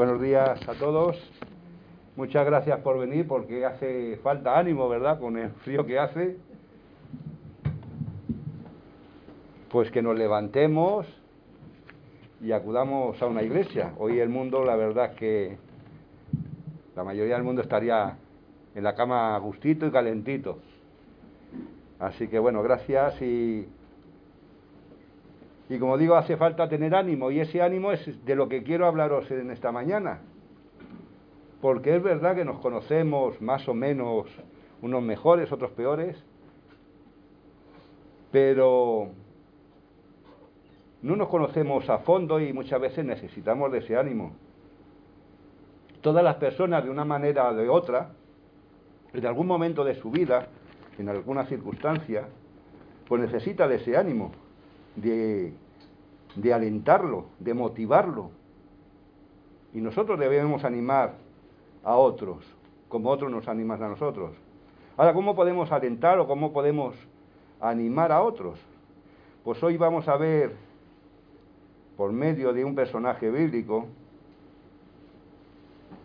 Buenos días a todos. Muchas gracias por venir porque hace falta ánimo, ¿verdad? Con el frío que hace. Pues que nos levantemos y acudamos a una iglesia. Hoy el mundo, la verdad es que la mayoría del mundo estaría en la cama gustito y calentito. Así que bueno, gracias y y como digo, hace falta tener ánimo y ese ánimo es de lo que quiero hablaros en esta mañana. Porque es verdad que nos conocemos más o menos, unos mejores, otros peores, pero no nos conocemos a fondo y muchas veces necesitamos de ese ánimo. Todas las personas, de una manera o de otra, en algún momento de su vida, en alguna circunstancia, pues necesita de ese ánimo de, alentarlo, de motivarlo. Y nosotros debemos animar a otros, como otros nos animan a nosotros. Ahora, ¿cómo podemos alentar o cómo podemos animar a otros? Pues hoy vamos a ver, por medio de un personaje bíblico,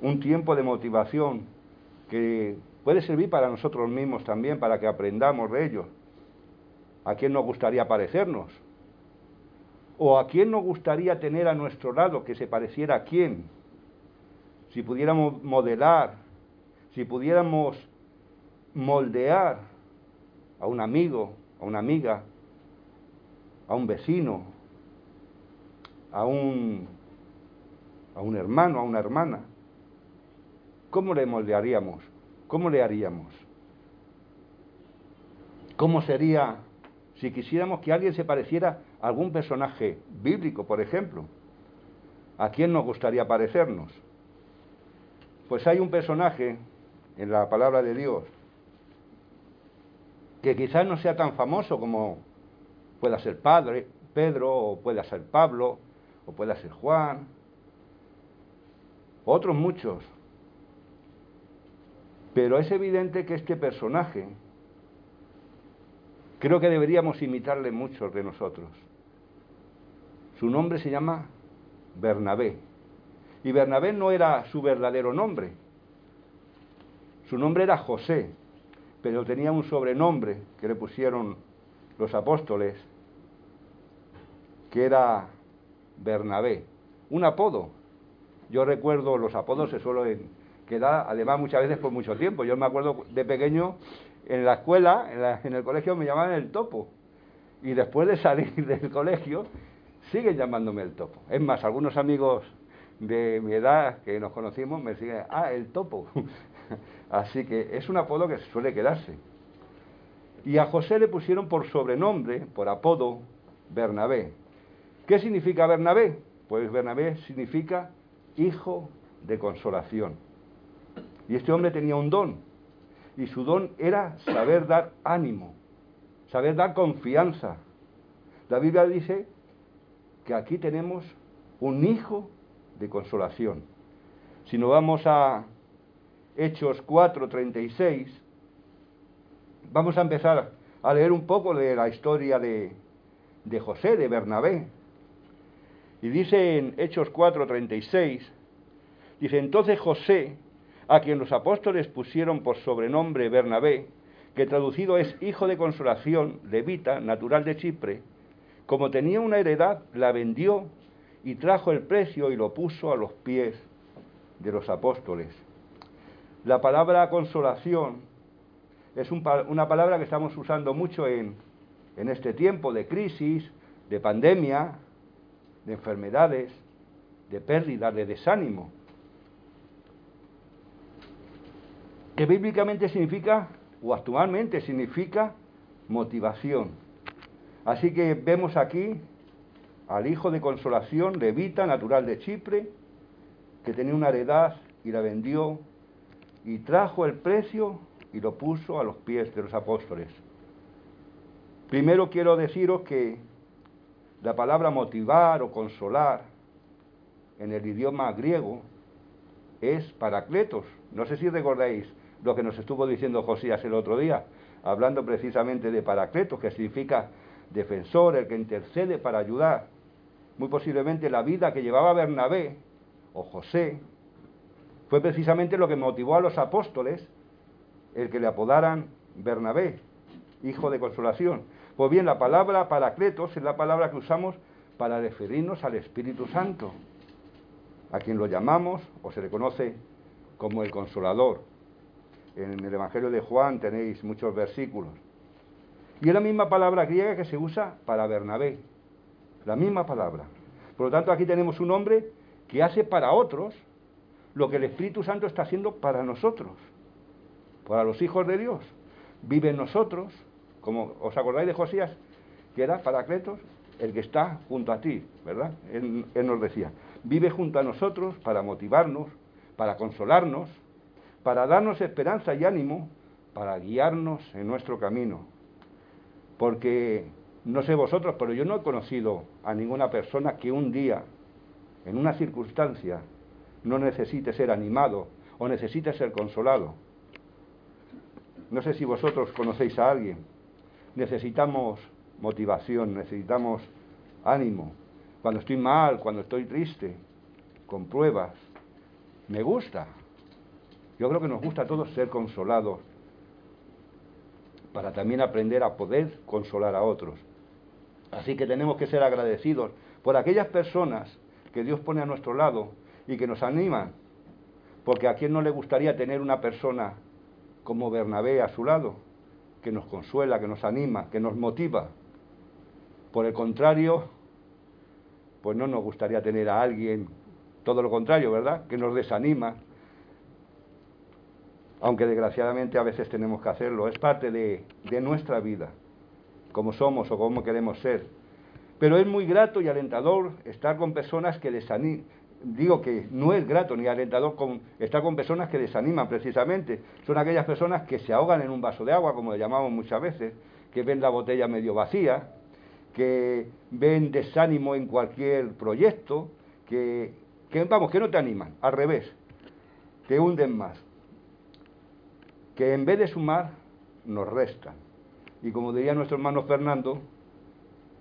un tiempo de motivación que puede servir para nosotros mismos también, para que aprendamos de ello. ¿A quién nos gustaría parecernos? ¿O a quién nos gustaría tener a nuestro lado que se pareciera a quién? Si pudiéramos modelar, si pudiéramos moldear a un amigo, a una amiga, a un vecino, a un, a un hermano, a una hermana, ¿cómo le moldearíamos? ¿Cómo le haríamos? ¿Cómo sería si quisiéramos que alguien se pareciera algún personaje bíblico, por ejemplo? ¿A quién nos gustaría parecernos? Pues hay un personaje en la palabra de Dios que quizás no sea tan famoso como pueda ser Padre, Pedro, o pueda ser Pablo, o pueda ser Juan, otros muchos. Pero es evidente que este personaje Creo que deberíamos imitarle muchos de nosotros. Su nombre se llama Bernabé. Y Bernabé no era su verdadero nombre. Su nombre era José, pero tenía un sobrenombre que le pusieron los apóstoles, que era Bernabé. Un apodo. Yo recuerdo, los apodos se suelen quedar, además muchas veces por mucho tiempo. Yo me acuerdo de pequeño en la escuela, en, el colegio me llamaban el topo. Y después de salir del colegio, siguen llamándome el topo. Es más, algunos amigos de mi edad que nos conocimos me siguen, ah, el topo. Así que es un apodo que suele quedarse. Y a José le pusieron por sobrenombre, por apodo, Bernabé. ¿Qué significa Bernabé? Pues Bernabé significa hijo de consolación. Y este hombre tenía un don, y su don era saber dar ánimo, saber dar confianza. La Biblia dice que aquí tenemos un hijo de consolación. Si nos vamos a Hechos 4:36, vamos a empezar a leer un poco de la historia de, de José, de Bernabé. Y dice en Hechos 4:36, dice, entonces José, a quien los apóstoles pusieron por sobrenombre Bernabé, que traducido es hijo de consolación, levita, natural de Chipre, como tenía una heredad, la vendió y trajo el precio y lo puso a los pies de los apóstoles. La palabra consolación es una palabra que estamos usando mucho en, en este tiempo de crisis, de pandemia, de enfermedades, de pérdida, de desánimo. que bíblicamente significa, o actualmente significa, motivación. Así que vemos aquí al hijo de consolación, levita, natural de Chipre, que tenía una heredad y la vendió, y trajo el precio y lo puso a los pies de los apóstoles. Primero quiero deciros que la palabra motivar o consolar en el idioma griego es paracletos. No sé si recordáis lo que nos estuvo diciendo Josías el otro día, hablando precisamente de Paracletos, que significa defensor, el que intercede para ayudar. Muy posiblemente la vida que llevaba Bernabé o José, fue precisamente lo que motivó a los apóstoles el que le apodaran Bernabé, hijo de consolación. Pues bien, la palabra paracletos es la palabra que usamos para referirnos al Espíritu Santo, a quien lo llamamos o se le conoce como el consolador. En el Evangelio de Juan tenéis muchos versículos. Y es la misma palabra griega que se usa para Bernabé, la misma palabra. Por lo tanto, aquí tenemos un hombre que hace para otros lo que el Espíritu Santo está haciendo para nosotros, para los hijos de Dios. Vive en nosotros, como os acordáis de Josías, que era Paracletos, el que está junto a ti, ¿verdad? Él, él nos decía, vive junto a nosotros para motivarnos, para consolarnos, para darnos esperanza y ánimo, para guiarnos en nuestro camino. Porque no sé vosotros, pero yo no he conocido a ninguna persona que un día, en una circunstancia, no necesite ser animado o necesite ser consolado. No sé si vosotros conocéis a alguien. Necesitamos motivación, necesitamos ánimo. Cuando estoy mal, cuando estoy triste, con pruebas. Me gusta. Yo creo que nos gusta a todos ser consolados para también aprender a poder consolar a otros. Así que tenemos que ser agradecidos por aquellas personas que Dios pone a nuestro lado y que nos animan. Porque a quién no le gustaría tener una persona como Bernabé a su lado, que nos consuela, que nos anima, que nos motiva. Por el contrario, pues no nos gustaría tener a alguien, todo lo contrario, ¿verdad?, que nos desanima. Aunque desgraciadamente a veces tenemos que hacerlo, es parte de, nuestra vida, como somos o como queremos ser. Pero es muy grato y alentador estar con personas que desaniman, digo que no es grato ni alentador estar con personas que desaniman precisamente. Son aquellas personas que se ahogan en un vaso de agua, como le llamamos muchas veces, que ven la botella medio vacía, que ven desánimo en cualquier proyecto, que vamos, que no te animan, al revés, te hunden más. Que en vez de sumar, nos restan. Y como diría nuestro hermano Fernando,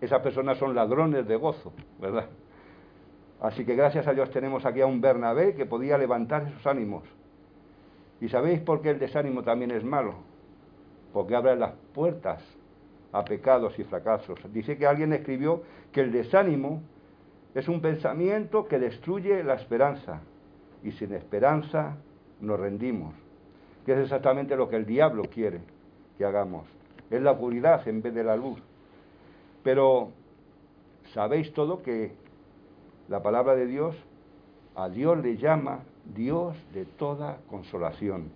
esas personas son ladrones de gozo, ¿verdad? Así que gracias a Dios tenemos aquí a un Bernabé que podía levantar esos ánimos. ¿Y sabéis por qué el desánimo también es malo? Porque abre las puertas a pecados y fracasos. Dice que alguien escribió que el desánimo es un pensamiento que destruye la esperanza y sin esperanza nos rendimos, que es exactamente lo que el diablo quiere que hagamos. Es la oscuridad en vez de la luz. Pero sabéis todo que la palabra de Dios, a Dios le llama Dios de toda consolación.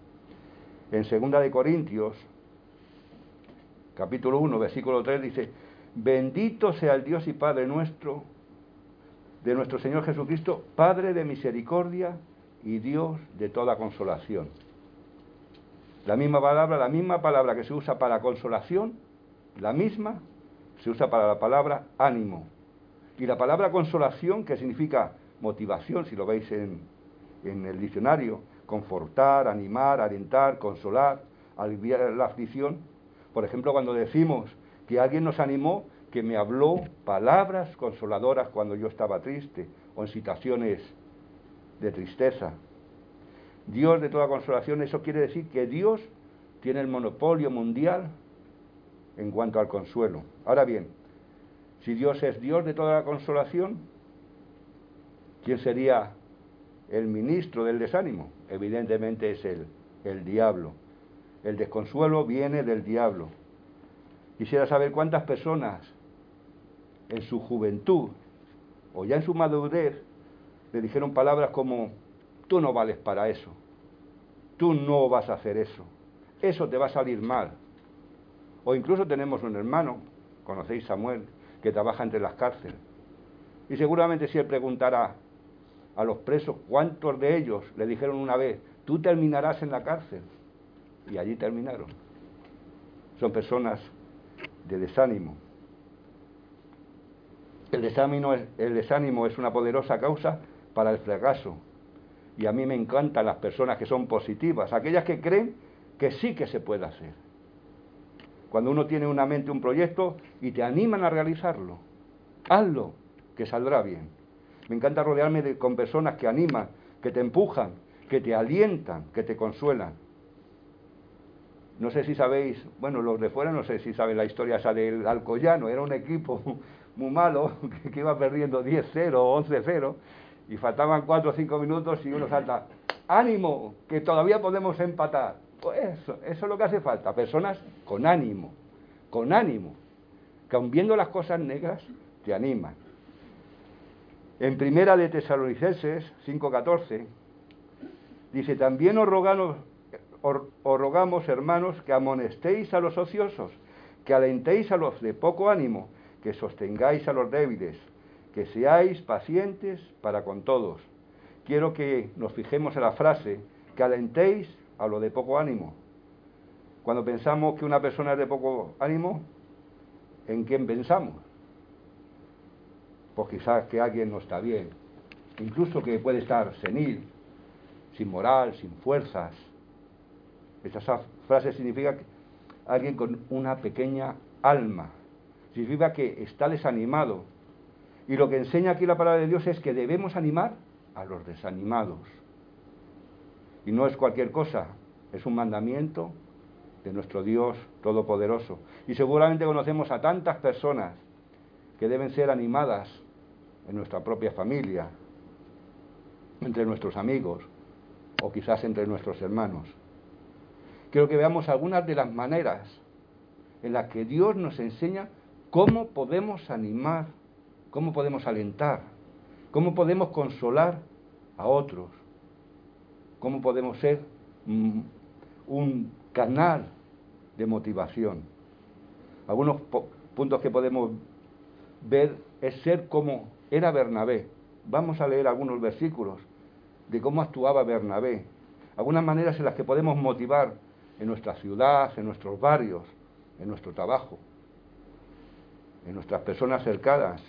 En segunda de Corintios, capítulo 1, versículo 3 dice, bendito sea el Dios y Padre nuestro, de nuestro Señor Jesucristo, Padre de misericordia y Dios de toda consolación. La misma palabra, la misma palabra que se usa para consolación, la misma se usa para la palabra ánimo. Y la palabra consolación, que significa motivación, si lo veis en, en el diccionario, confortar, animar, alentar, consolar, aliviar la aflicción. Por ejemplo, cuando decimos que alguien nos animó, que me habló palabras consoladoras cuando yo estaba triste o en situaciones de tristeza. Dios de toda consolación, eso quiere decir que Dios tiene el monopolio mundial en cuanto al consuelo. Ahora bien, si Dios es Dios de toda la consolación, ¿quién sería el ministro del desánimo? Evidentemente es el, el diablo. El desconsuelo viene del diablo. Quisiera saber cuántas personas en su juventud o ya en su madurez le dijeron palabras como, tú no vales para eso, tú no vas a hacer eso, eso te va a salir mal. O incluso tenemos un hermano, conocéis Samuel, que trabaja entre las cárceles. Y seguramente si él preguntara a los presos cuántos de ellos le dijeron una vez, tú terminarás en la cárcel. Y allí terminaron. Son personas de desánimo. El desánimo, es, el desánimo es una poderosa causa para el fracaso. Y a mí me encantan las personas que son positivas, aquellas que creen que sí que se puede hacer cuando uno tiene una mente, un proyecto y te animan a realizarlo. Hazlo, que saldrá bien. Me encanta rodearme con personas que animan, que te empujan, que te alientan, que te consuelan. No sé si sabéis, bueno, los de fuera no sé si saben la historia esa del Alcoyano, era un equipo muy malo que, iba perdiendo 10-0 o 11-0 y faltaban 4 o 5 minutos y uno salta, ánimo, que todavía podemos empatar. Pues eso, eso es lo que hace falta, personas con ánimo, con ánimo, que aun viendo las cosas negras, te animan. En primera de Tesalonicenses 5:14 dice, también os rogamos, os, rogamos, hermanos, que amonestéis a los ociosos, que alentéis a los de poco ánimo, que sostengáis a los débiles, que seáis pacientes para con todos. Quiero que nos fijemos en la frase, que alentéis a los de poco ánimo. Cuando pensamos que una persona es de poco ánimo, ¿en quién pensamos? Pues quizás que alguien no está bien, incluso que puede estar senil, sin moral, sin fuerzas. Esa frase significa que alguien con una pequeña alma, significa que está desanimado. Y lo que enseña aquí la palabra de Dios es que debemos animar a los desanimados. Y no es cualquier cosa, es un mandamiento de nuestro Dios Todopoderoso. Y seguramente conocemos a tantas personas que deben ser animadas en nuestra propia familia, entre nuestros amigos o quizás entre nuestros hermanos. Quiero que veamos algunas de las maneras en las que Dios nos enseña cómo podemos animar, cómo podemos alentar, cómo podemos consolar a otros, cómo podemos ser un canal de motivación. Algunos puntos que podemos ver es ser como era Bernabé. Vamos a leer algunos versículos de cómo actuaba Bernabé, algunas maneras en las que podemos motivar en nuestra ciudad, en nuestros barrios, en nuestro trabajo, en nuestras personas cercanas,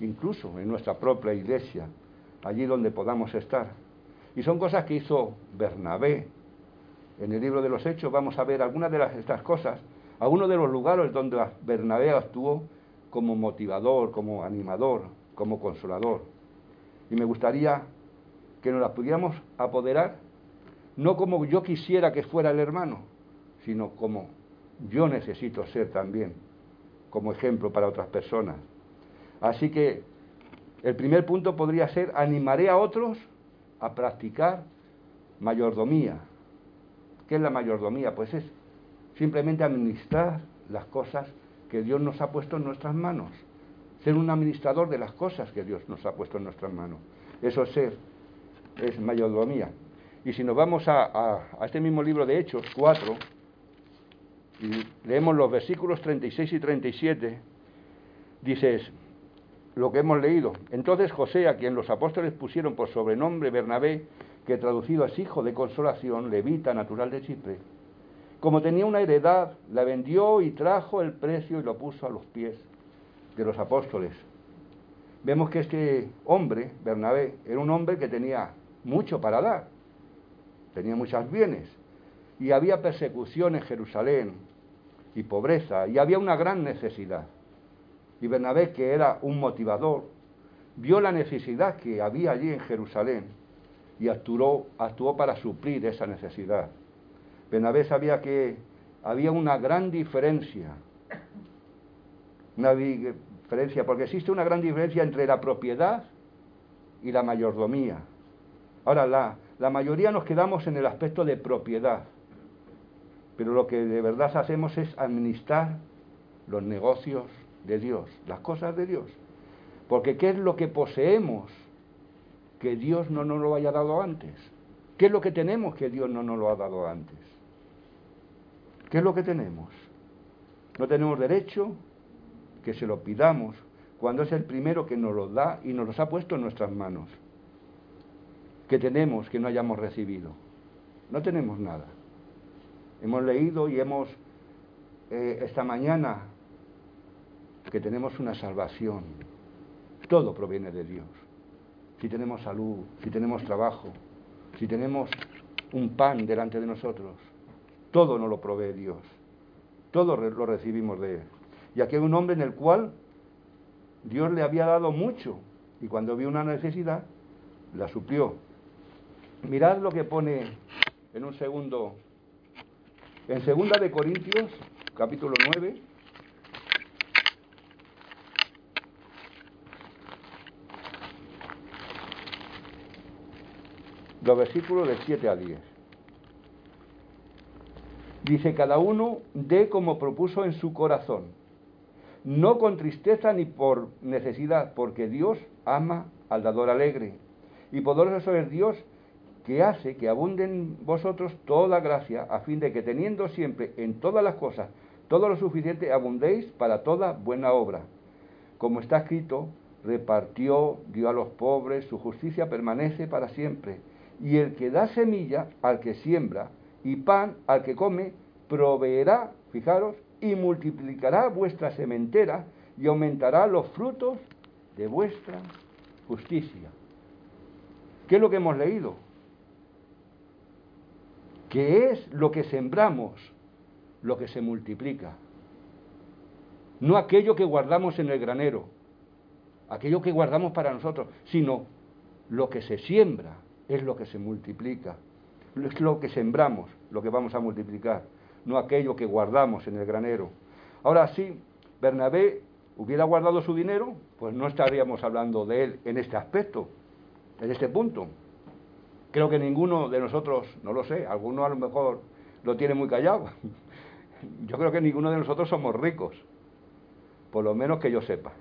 incluso en nuestra propia iglesia, allí donde podamos estar. Y son cosas que hizo Bernabé. En el libro de los Hechos vamos a ver algunas de estas cosas, algunos de los lugares donde Bernabé actuó como motivador, como animador, como consolador. Y me gustaría que nos las pudiéramos apoderar, no como yo quisiera que fuera el hermano, sino como yo necesito ser también, como ejemplo para otras personas. Así que el primer punto podría ser, animaré a otros a practicar mayordomía. ¿Qué es la mayordomía? Pues es simplemente administrar las cosas que Dios nos ha puesto en nuestras manos ser un administrador de las cosas que Dios nos ha puesto en nuestras manos. Eso es ser, es mayordomía. Y si nos vamos a, este mismo libro de Hechos 4, y leemos los versículos 36 y 37, dices lo que hemos leído. Entonces José, a quien los apóstoles pusieron por sobrenombre Bernabé, que traducido es hijo de consolación, levita natural de Chipre, como tenía una heredad, la vendió y trajo el precio y lo puso a los pies de los apóstoles. Vemos que este hombre, Bernabé, era un hombre que tenía mucho para dar, tenía muchos bienes, y había persecución en Jerusalén, y pobreza, y había una gran necesidad. Y Bernabé, que era un motivador, vio la necesidad que había allí en Jerusalén y actuó, para suplir esa necesidad. Bernabé sabía que había una gran diferencia, una diferencia, porque existe una gran diferencia entre la propiedad y la mayordomía. Ahora, la, la mayoría nos quedamos en el aspecto de propiedad, pero lo que de verdad hacemos es administrar los negocios de Dios, las cosas de Dios. Porque ¿qué es lo que poseemos que Dios no nos lo haya dado antes? ¿Qué es lo que tenemos que Dios no nos lo ha dado antes? ¿Qué es lo que tenemos? No tenemos derecho que se lo pidamos cuando es el primero que nos lo da y nos los ha puesto en nuestras manos. ¿Qué tenemos que no hayamos recibido? No tenemos nada. Hemos leído y hemos eh, esta mañana que tenemos una salvación. Todo proviene de Dios. Si tenemos salud, si tenemos trabajo, si tenemos un pan delante de nosotros, todo nos lo provee Dios. Todo lo recibimos de Él. Y aquí hay un hombre en el cual Dios le había dado mucho y cuando vio una necesidad, la suplió. Mirad lo que pone en un segundo, en segunda de Corintios, capítulo 9, los versículos de 7 a 10. Dice, cada uno dé como propuso en su corazón, no con tristeza ni por necesidad, porque Dios ama al dador alegre. Y poderoso es Dios que hace que abunde en vosotros toda gracia, a fin de que teniendo siempre en todas las cosas todo lo suficiente, abundéis para toda buena obra. Como está escrito, repartió, dio a los pobres, su justicia permanece para siempre. Y el que da semilla al que siembra y pan al que come, proveerá, fijaros, y multiplicará vuestra sementera y aumentará los frutos de vuestra justicia. ¿Qué es lo que hemos leído? Que es lo que sembramos lo que se multiplica. No aquello que guardamos en el granero, aquello que guardamos para nosotros, sino lo que se siembra es lo que se multiplica. Es lo que sembramos, lo que vamos a multiplicar, no aquello que guardamos en el granero. Ahora sí, Bernabé hubiera guardado su dinero, pues no estaríamos hablando de él en este aspecto, en este punto. Creo que ninguno de nosotros, no lo sé, alguno a lo mejor lo tiene muy callado. Yo creo que ninguno de nosotros somos ricos, por lo menos que yo sepa.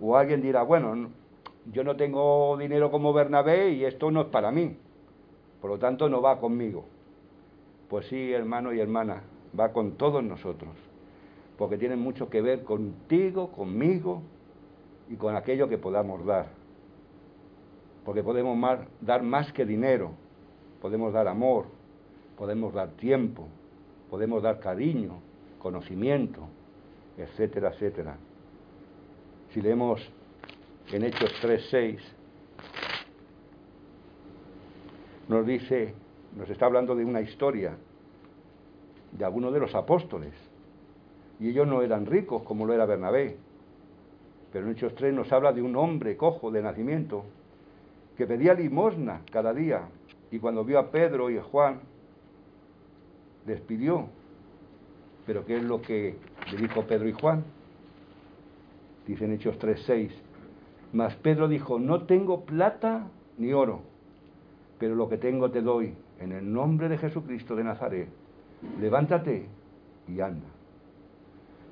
O alguien dirá, bueno, yo no tengo dinero como Bernabé y esto no es para mí, por lo tanto no va conmigo. Pues sí, hermano y hermana, va con todos nosotros, porque tiene mucho que ver contigo, conmigo y con aquello que podamos dar. Porque podemos dar más que dinero, podemos dar amor, podemos dar tiempo, podemos dar cariño, conocimiento, etcétera, etcétera. Si leemos en Hechos 3.6, nos dice, nos está hablando de una historia de algunos de los apóstoles. Y ellos no eran ricos como lo era Bernabé. Pero en Hechos 3 nos habla de un hombre cojo de nacimiento que pedía limosna cada día. Y cuando vio a Pedro y a Juan, les pidió. Pero ¿qué es lo que le dijo Pedro y Juan? Dicen Hechos 3.6. Mas Pedro dijo, no tengo plata ni oro, pero lo que tengo te doy. En el nombre de Jesucristo de Nazaret, levántate y anda.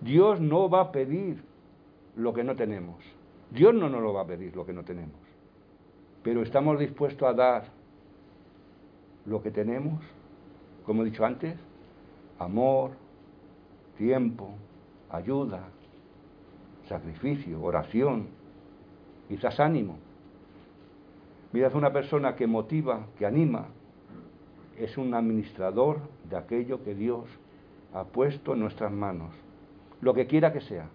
Dios no va a pedir lo que no tenemos. Dios no nos lo va a pedir lo que no tenemos. Pero estamos dispuestos a dar lo que tenemos, como he dicho antes, amor, tiempo, ayuda, sacrificio, oración, quizás ánimo. Mirad, una persona que motiva, que anima, es un administrador de aquello que Dios ha puesto en nuestras manos, lo que quiera que sea.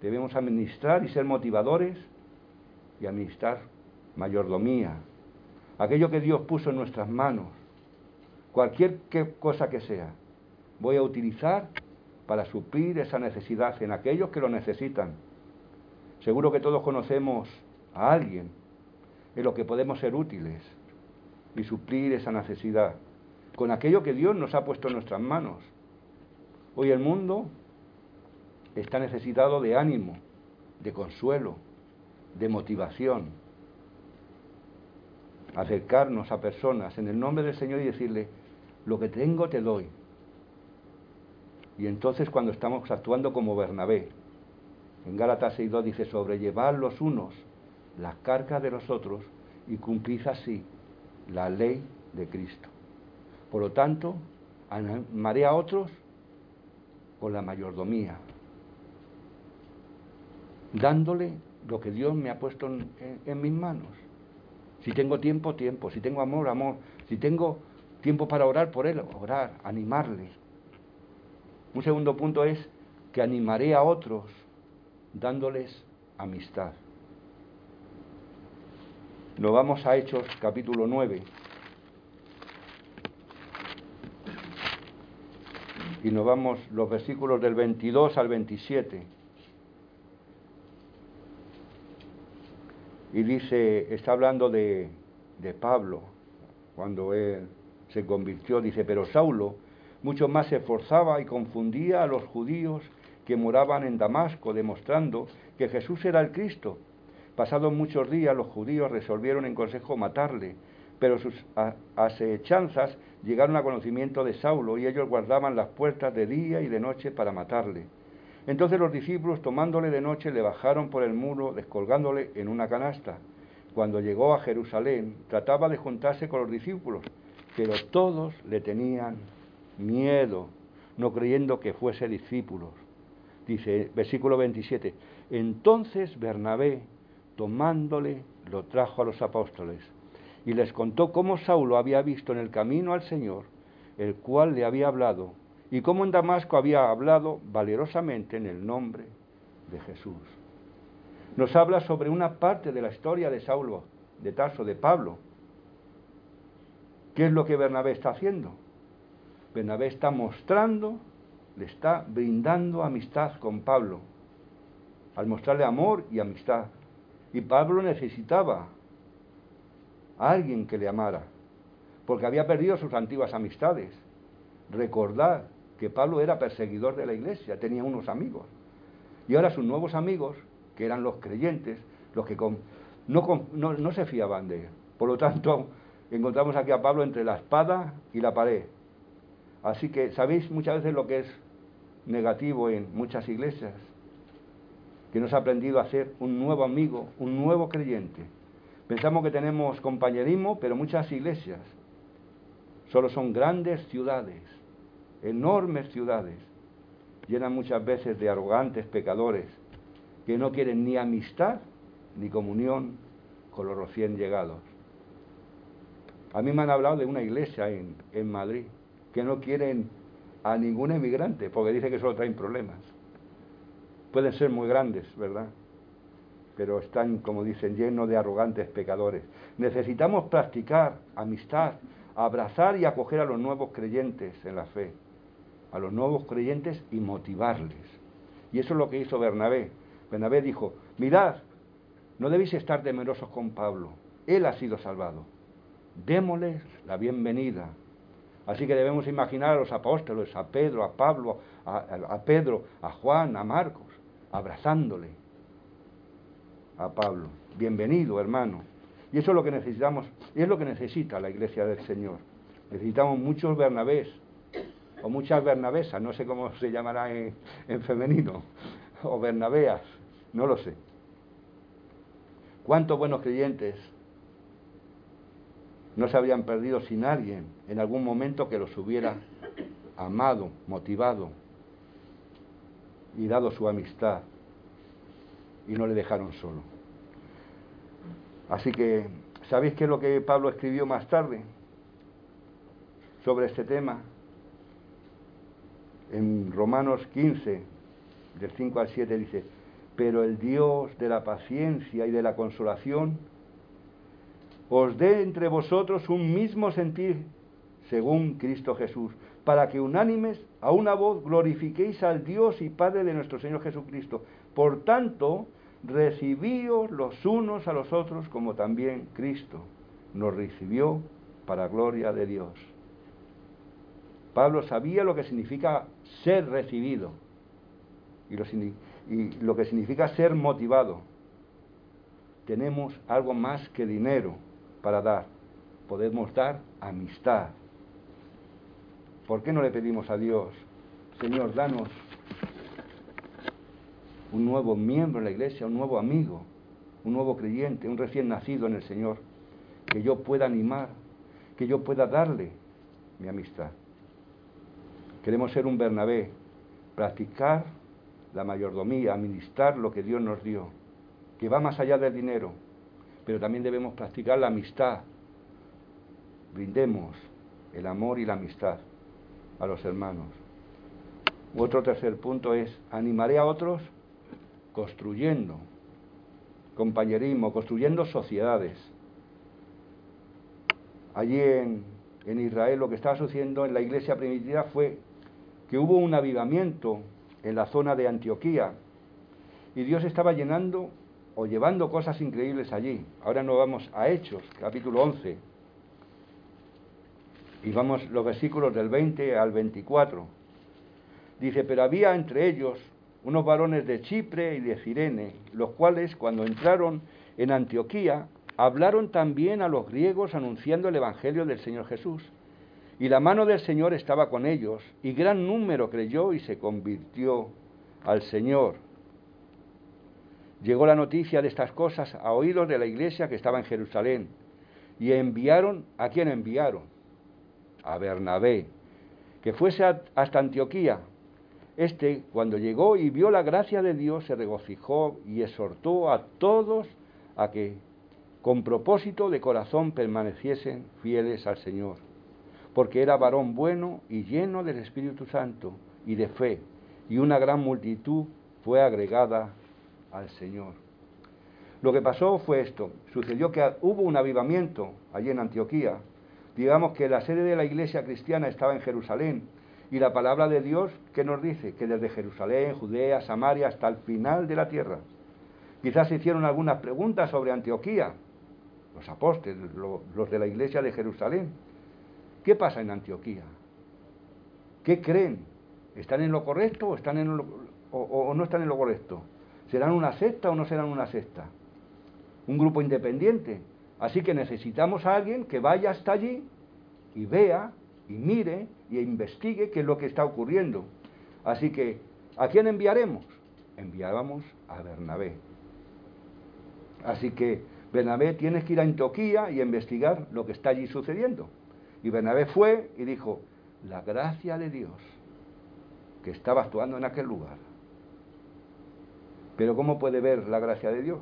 Debemos administrar y ser motivadores y administrar mayordomía, aquello que Dios puso en nuestras manos, cualquier cosa que sea, voy a utilizar para suplir esa necesidad en aquellos que lo necesitan. Seguro que todos conocemos a alguien en lo que podemos ser útiles y suplir esa necesidad con aquello que Dios nos ha puesto en nuestras manos. Hoy el mundo está necesitado de ánimo, de consuelo, de motivación. Acercarnos a personas en el nombre del Señor y decirle, lo que tengo te doy. Y entonces cuando estamos actuando como Bernabé, en Gálatas 6.2 dice, sobrellevar los unos las cargas de los otros y cumplid así la ley de Cristo. Por lo tanto, amaré a otros con la mayordomía, dándole lo que Dios me ha puesto en, en, mis manos. Si tengo tiempo, tiempo. Si tengo amor, amor. Si tengo tiempo para orar por Él, orar, animarle. Un segundo punto es que animaré a otros dándoles amistad. Nos vamos a Hechos capítulo 9. Y nos vamos los versículos del 22 al 27. Y dice, está hablando de, de Pablo, cuando él se convirtió, dice, pero Saulo mucho más se esforzaba y confundía a los judíos que moraban en Damasco, demostrando que Jesús era el Cristo. Pasados muchos días los judíos resolvieron en consejo matarle, pero sus asechanzas llegaron a conocimiento de Saulo y ellos guardaban las puertas de día y de noche para matarle. Entonces los discípulos, tomándole de noche, le bajaron por el muro, descolgándole en una canasta. Cuando llegó a Jerusalén, trataba de juntarse con los discípulos, pero todos le tenían miedo, no creyendo que fuese discípulos. Dice, versículo 27, entonces Bernabé, tomándole, lo trajo a los apóstoles y les contó cómo Saulo había visto en el camino al Señor, el cual le había hablado, y cómo en Damasco había hablado valerosamente en el nombre de Jesús. Nos habla sobre una parte de la historia de Saulo, de Tarso, de Pablo. ¿Qué es lo que Bernabé está haciendo? Bernabé está mostrando, le está brindando amistad con Pablo, al mostrarle amor y amistad. Y Pablo necesitaba a alguien que le amara, porque había perdido sus antiguas amistades. Recordar que Pablo era perseguidor de la iglesia, tenía unos amigos. Y ahora sus nuevos amigos, que eran los creyentes, los que no se fiaban de él. Por lo tanto, encontramos aquí a Pablo entre la espada y la pared. Así que, ¿sabéis muchas veces lo que es negativo en muchas iglesias? Que nos ha aprendido a ser un nuevo amigo, un nuevo creyente. Pensamos que tenemos compañerismo, pero muchas iglesias solo son grandes ciudades, enormes ciudades, llenas muchas veces de arrogantes pecadores que no quieren ni amistad ni comunión con los recién llegados. A mí me han hablado de una iglesia en, en Madrid que no quieren a ningún emigrante porque dice que solo traen problemas. Pueden ser muy grandes, ¿verdad? Pero están, como dicen, llenos de arrogantes pecadores. Necesitamos practicar amistad, abrazar y acoger a los nuevos creyentes en la fe, a los nuevos creyentes y motivarles. Y eso es lo que hizo Bernabé. Bernabé dijo, mirad, no debéis estar temerosos con Pablo, él ha sido salvado. Démosles la bienvenida, Así que debemos imaginar a los apóstoles, a Pedro, a Pablo, a, Pedro, a Juan, a Marcos, abrazándole a Pablo. Bienvenido, hermano. Y eso es lo que necesitamos, y es lo que necesita la iglesia del Señor. Necesitamos muchos Bernabés, o muchas Bernabesas, no sé cómo se llamará en, en femenino, o Bernabeas, no lo sé. ¿Cuántos buenos creyentes no se habrían perdido sin alguien en algún momento que los hubiera amado, motivado y dado su amistad y no le dejaron solo. Así que, ¿sabéis qué es lo que Pablo escribió más tarde sobre este tema? En Romanos 15, del 5 al 7 dice, pero el Dios de la paciencia y de la consolación, os dé entre vosotros un mismo sentir según Cristo Jesús, para que unánimes a una voz glorifiquéis al Dios y Padre de nuestro Señor Jesucristo. Por tanto, recibíos los unos a los otros como también Cristo nos recibió para gloria de Dios. Pablo sabía lo que significa ser recibido y lo, y lo que significa ser motivado. Tenemos algo más que dinero para dar. Podemos dar amistad. ¿Por qué no le pedimos a Dios, Señor, danos un nuevo miembro en la iglesia, un nuevo amigo, un nuevo creyente, un recién nacido en el Señor, que yo pueda animar, que yo pueda darle mi amistad? Queremos ser un Bernabé, practicar la mayordomía, administrar lo que Dios nos dio, que va más allá del dinero, pero también debemos practicar la amistad. Brindemos el amor y la amistad a los hermanos. Otro tercer punto es, animaré a otros construyendo compañerismo, construyendo sociedades. Allí en, en Israel lo que estaba sucediendo en la iglesia primitiva fue que hubo un avivamiento en la zona de Antioquía y Dios estaba llenando o llevando cosas increíbles allí. Ahora nos vamos a Hechos, capítulo 11. Y vamos los versículos del 20 al 24. Dice, pero había entre ellos unos varones de Chipre y de Cirene, los cuales cuando entraron en Antioquía, hablaron también a los griegos anunciando el Evangelio del Señor Jesús. Y la mano del Señor estaba con ellos, y gran número creyó y se convirtió al Señor. Llegó la noticia de estas cosas a oídos de la iglesia que estaba en Jerusalén, y enviaron, ¿a quién enviaron? A Bernabé, que fuese hasta Antioquía. Este, cuando llegó y vio la gracia de Dios, se regocijó y exhortó a todos a que, con propósito de corazón, permaneciesen fieles al Señor porque era varón bueno y lleno del Espíritu Santo y de fe, y una gran multitud fue agregada al Señor. Lo que pasó fue esto, sucedió que hubo un avivamiento allí en Antioquía, digamos que la sede de la iglesia cristiana estaba en Jerusalén, y la palabra de Dios, ¿qué nos dice? Que desde Jerusalén, Judea, Samaria, hasta el final de la tierra. Quizás se hicieron algunas preguntas sobre Antioquía, los apóstoles, los de la iglesia de Jerusalén. ¿Qué pasa en Antioquía? ¿Qué creen? ¿Están en lo correcto o, están en o, no están en lo correcto? ¿Serán una secta o no serán una secta? Un grupo independiente. Así que necesitamos a alguien que vaya hasta allí y vea y mire y investigue qué es lo que está ocurriendo. Así que, ¿a quién enviaremos? Enviábamos a Bernabé. Así que, Bernabé, tienes que ir a Antioquía y investigar lo que está allí sucediendo. Y Bernabé fue y dijo, la gracia de Dios que estaba actuando en aquel lugar. Pero ¿cómo puede ver la gracia de Dios?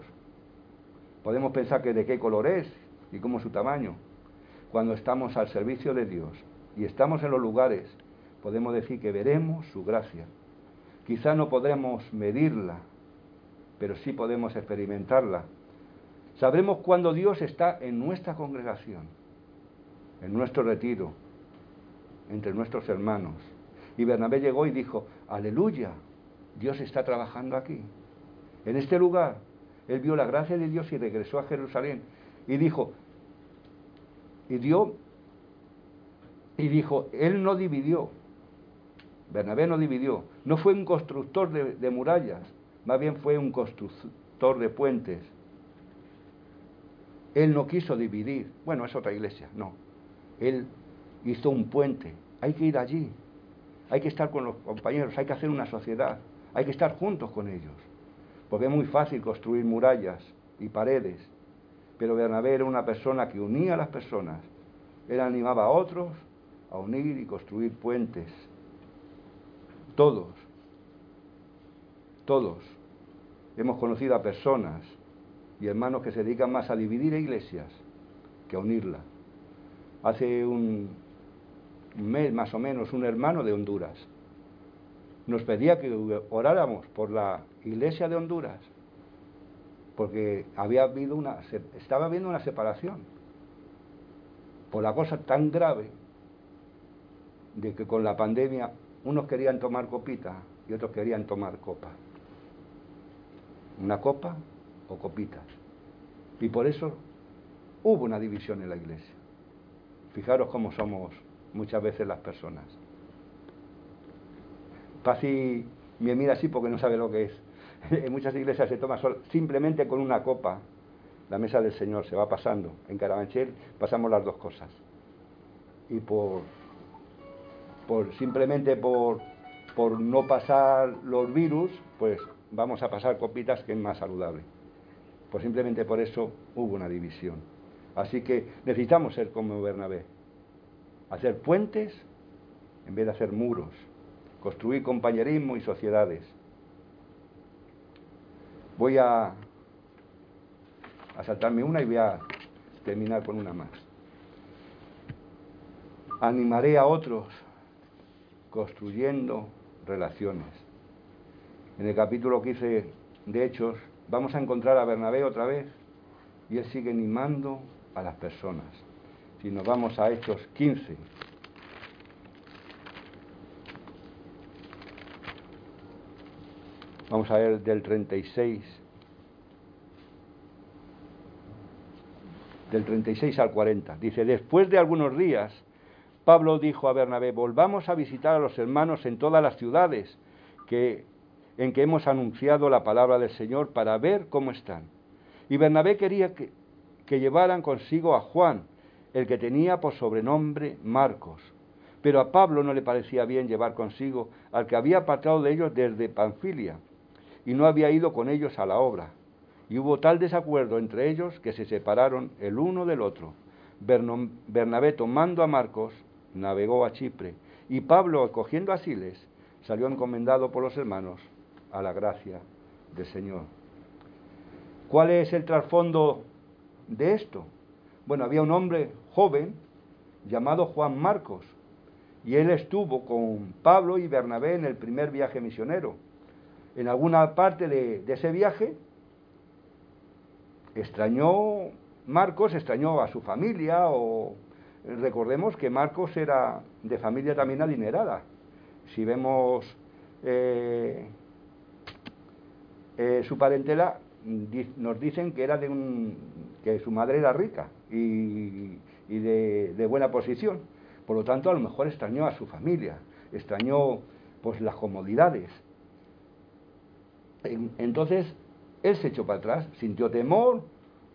Podemos pensar que de qué color es y cómo su tamaño. Cuando estamos al servicio de Dios y estamos en los lugares, podemos decir que veremos su gracia. Quizá no podremos medirla, pero sí podemos experimentarla. Sabremos cuando Dios está en nuestra congregación en nuestro retiro, entre nuestros hermanos. Y Bernabé llegó y dijo, aleluya, Dios está trabajando aquí. En este lugar, él vio la gracia de Dios y regresó a Jerusalén. Y dijo, y dio, y dijo, él no dividió. Bernabé no dividió. No fue un constructor de, de murallas, más bien fue un constructor de puentes. Él no quiso dividir. Bueno, es otra iglesia, no. Él hizo un puente. Hay que ir allí. Hay que estar con los compañeros. Hay que hacer una sociedad. Hay que estar juntos con ellos. Porque es muy fácil construir murallas y paredes. Pero Bernabé era una persona que unía a las personas. Él animaba a otros a unir y construir puentes. Todos, todos hemos conocido a personas y hermanos que se dedican más a dividir iglesias que a unirlas hace un mes más o menos un hermano de Honduras. Nos pedía que oráramos por la iglesia de Honduras, porque había habido una, estaba habiendo una separación por la cosa tan grave de que con la pandemia unos querían tomar copita y otros querían tomar copa. Una copa o copitas. Y por eso hubo una división en la iglesia. Fijaros cómo somos muchas veces las personas. Pasi me mira así porque no sabe lo que es. En muchas iglesias se toma simplemente con una copa. La mesa del Señor se va pasando. En Carabanchel pasamos las dos cosas. Y por, por simplemente por, por no pasar los virus, pues vamos a pasar copitas que es más saludable. Pues simplemente por eso hubo una división. Así que necesitamos ser como Bernabé, hacer puentes en vez de hacer muros, construir compañerismo y sociedades. Voy a, a saltarme una y voy a terminar con una más. Animaré a otros construyendo relaciones. En el capítulo 15 de Hechos vamos a encontrar a Bernabé otra vez y él sigue animando a las personas. Si nos vamos a Hechos 15, vamos a ver del 36 del 36 al 40. Dice, después de algunos días, Pablo dijo a Bernabé, volvamos a visitar a los hermanos en todas las ciudades que, en que hemos anunciado la palabra del Señor para ver cómo están. Y Bernabé quería que, que llevaran consigo a Juan, el que tenía por sobrenombre Marcos. Pero a Pablo no le parecía bien llevar consigo al que había apartado de ellos desde Panfilia y no había ido con ellos a la obra. Y hubo tal desacuerdo entre ellos que se separaron el uno del otro. Bernabé tomando a Marcos navegó a Chipre, y Pablo, cogiendo a Siles, salió encomendado por los hermanos a la gracia del Señor. ¿Cuál es el trasfondo de esto? Bueno, había un hombre joven llamado Juan Marcos, y él estuvo con Pablo y Bernabé en el primer viaje misionero. En alguna parte de, de ese viaje extrañó Marcos, extrañó a su familia o recordemos que Marcos era de familia también adinerada. Si vemos eh, eh, su parentela, nos dicen que era de un que su madre era rica y, de, buena posición. Por lo tanto, a lo mejor extrañó a su familia, extrañó pues las comodidades. Entonces, él se echó para atrás, sintió temor.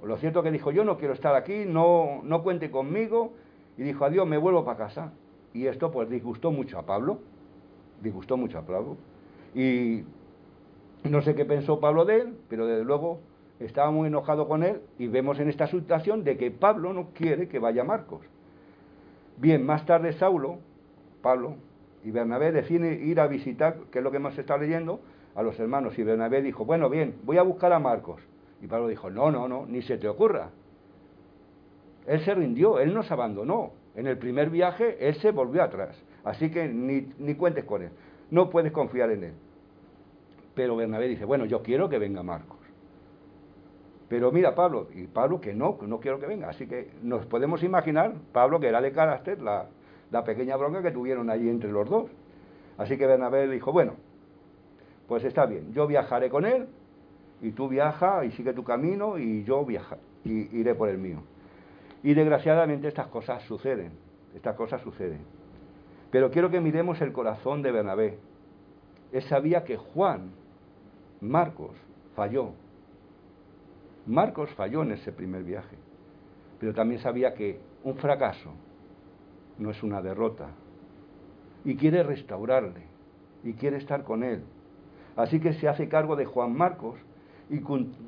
Lo cierto que dijo, yo no quiero estar aquí, no, no cuente conmigo, y dijo, adiós, me vuelvo para casa. Y esto pues disgustó mucho a Pablo, disgustó mucho a Pablo. Y no sé qué pensó Pablo de él, pero desde luego estaba muy enojado con él y vemos en esta situación de que Pablo no quiere que vaya Marcos. Bien, más tarde Saulo, Pablo y Bernabé deciden ir a visitar, que es lo que hemos estado leyendo, a los hermanos. Y Bernabé dijo, bueno, bien, voy a buscar a Marcos. Y Pablo dijo, no, no, no, ni se te ocurra. Él se rindió, él nos abandonó. En el primer viaje él se volvió atrás. Así que ni, ni cuentes con él. No puedes confiar en él. Pero Bernabé dice, bueno, yo quiero que venga Marcos. Pero mira Pablo, y Pablo que no, no quiero que venga. Así que nos podemos imaginar, Pablo que era de carácter, la, la pequeña bronca que tuvieron allí entre los dos. Así que Bernabé dijo, bueno, pues está bien, yo viajaré con él, y tú viaja y sigue tu camino, y yo viaja, y iré por el mío. Y desgraciadamente estas cosas suceden, estas cosas suceden. Pero quiero que miremos el corazón de Bernabé. Él sabía que Juan, Marcos, falló. Marcos falló en ese primer viaje. Pero también sabía que un fracaso no es una derrota. Y quiere restaurarle. Y quiere estar con él. Así que se hace cargo de Juan Marcos y,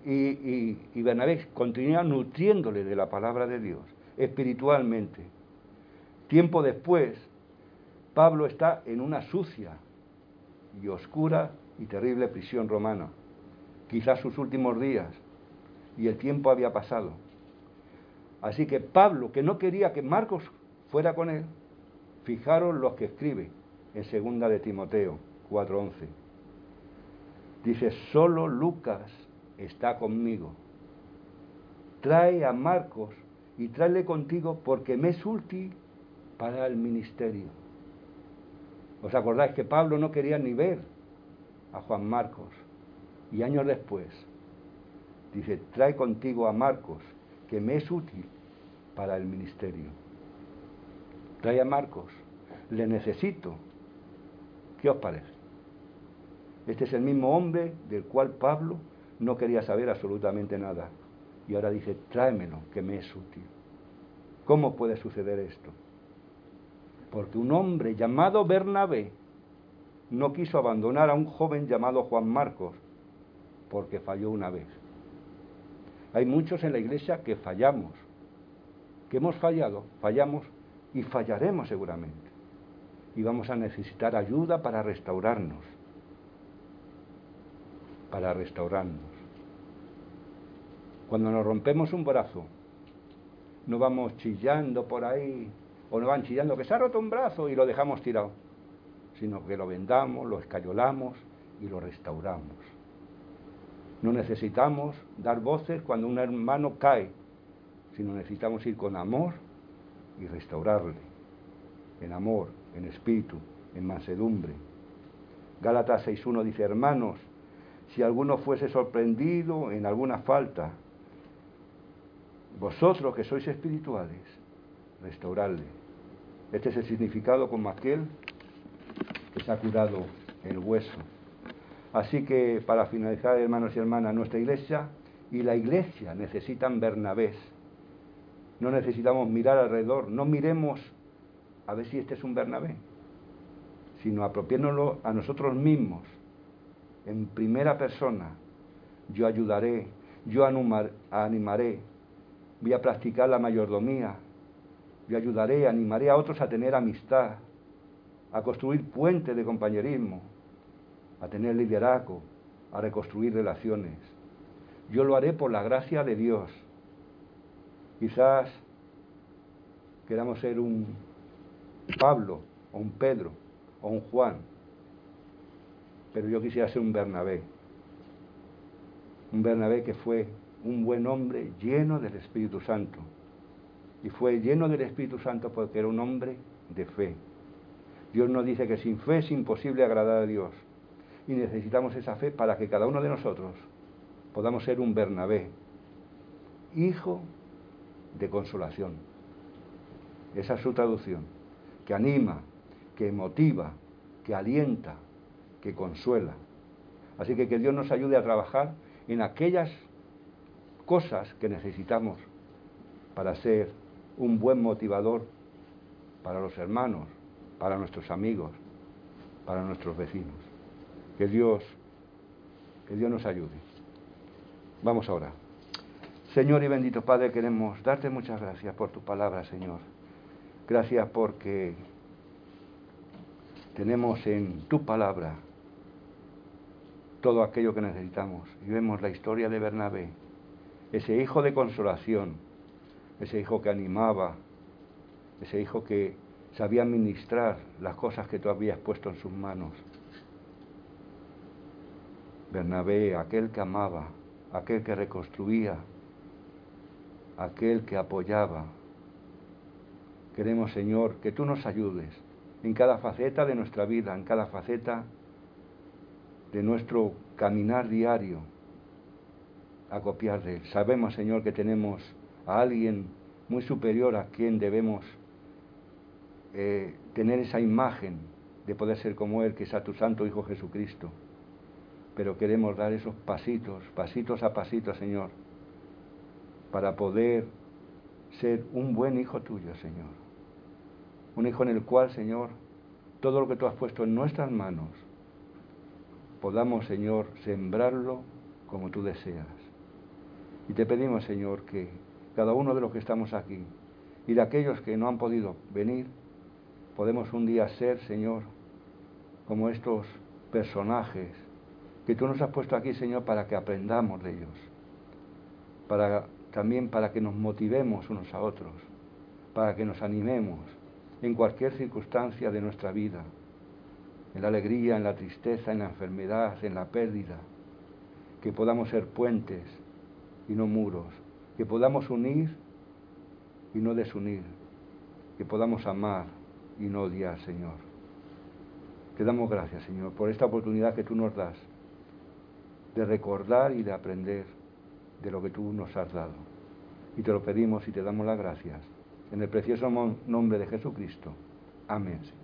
y, Bernabé continúa nutriéndole de la palabra de Dios espiritualmente. Tiempo después, Pablo está en una sucia y oscura y terrible prisión romana, quizás sus últimos días, y el tiempo había pasado. Así que Pablo, que no quería que Marcos fuera con él, fijaron los que escribe en segunda de Timoteo 4:11. Dice, solo Lucas está conmigo. Trae a Marcos y tráele contigo porque me es útil para el ministerio. ¿Os acordáis que Pablo no quería ni ver a Juan Marcos? Y años después dice, trae contigo a Marcos, que me es útil para el ministerio. Trae a Marcos, le necesito. ¿Qué os parece? Este es el mismo hombre del cual Pablo no quería saber absolutamente nada. Y ahora dice, tráemelo, que me es útil. ¿Cómo puede suceder esto? Porque un hombre llamado Bernabé no quiso abandonar a un joven llamado Juan Marcos porque falló una vez. Hay muchos en la iglesia que fallamos, que hemos fallado, fallamos y fallaremos seguramente. Y vamos a necesitar ayuda para restaurarnos para restaurarnos. Cuando nos rompemos un brazo, no vamos chillando por ahí, o no van chillando que se ha roto un brazo y lo dejamos tirado, sino que lo vendamos, lo escayolamos y lo restauramos. No necesitamos dar voces cuando un hermano cae, sino necesitamos ir con amor y restaurarle, en amor, en espíritu, en mansedumbre. Gálatas 6.1 dice, hermanos, si alguno fuese sorprendido en alguna falta, vosotros que sois espirituales, restaurarle. Este es el significado como aquel que se ha curado el hueso. Así que para finalizar, hermanos y hermanas, nuestra iglesia y la iglesia necesitan Bernabés. No necesitamos mirar alrededor, no miremos a ver si este es un Bernabé, sino apropiéndolo a nosotros mismos, en primera persona. Yo ayudaré, yo animaré, voy a practicar la mayordomía, yo ayudaré, animaré a otros a tener amistad, a construir puentes de compañerismo, a tener liderazgo, a reconstruir relaciones. Yo lo haré por la gracia de Dios. Quizás queramos ser un Pablo o un Pedro o un Juan, pero yo quisiera ser un Bernabé. Un Bernabé que fue un buen hombre lleno del Espíritu Santo. Y fue lleno del Espíritu Santo porque era un hombre de fe. Dios nos dice que sin fe es imposible agradar a Dios. Y necesitamos esa fe para que cada uno de nosotros podamos ser un Bernabé, hijo de consolación. Esa es su traducción, que anima, que motiva, que alienta, que consuela. Así que que Dios nos ayude a trabajar en aquellas cosas que necesitamos para ser un buen motivador para los hermanos, para nuestros amigos, para nuestros vecinos. Que Dios, que Dios nos ayude. Vamos ahora. Señor y bendito Padre, queremos darte muchas gracias por tu palabra, Señor. Gracias porque tenemos en tu palabra todo aquello que necesitamos. Y vemos la historia de Bernabé, ese hijo de consolación, ese hijo que animaba, ese hijo que sabía ministrar las cosas que tú habías puesto en sus manos. Bernabé, aquel que amaba, aquel que reconstruía, aquel que apoyaba. Queremos, Señor, que tú nos ayudes en cada faceta de nuestra vida, en cada faceta de nuestro caminar diario, a copiar de Él. Sabemos, Señor, que tenemos a alguien muy superior a quien debemos eh, tener esa imagen de poder ser como Él, que es a tu Santo Hijo Jesucristo. Pero queremos dar esos pasitos, pasitos a pasitos, Señor, para poder ser un buen hijo tuyo, Señor. Un hijo en el cual, Señor, todo lo que tú has puesto en nuestras manos, podamos, Señor, sembrarlo como tú deseas. Y te pedimos, Señor, que cada uno de los que estamos aquí y de aquellos que no han podido venir, podemos un día ser, Señor, como estos personajes que tú nos has puesto aquí, Señor, para que aprendamos de ellos, para también para que nos motivemos unos a otros, para que nos animemos en cualquier circunstancia de nuestra vida, en la alegría, en la tristeza, en la enfermedad, en la pérdida, que podamos ser puentes y no muros, que podamos unir y no desunir, que podamos amar y no odiar, Señor. Te damos gracias, Señor, por esta oportunidad que tú nos das de recordar y de aprender de lo que tú nos has dado. Y te lo pedimos y te damos las gracias. En el precioso nombre de Jesucristo. Amén.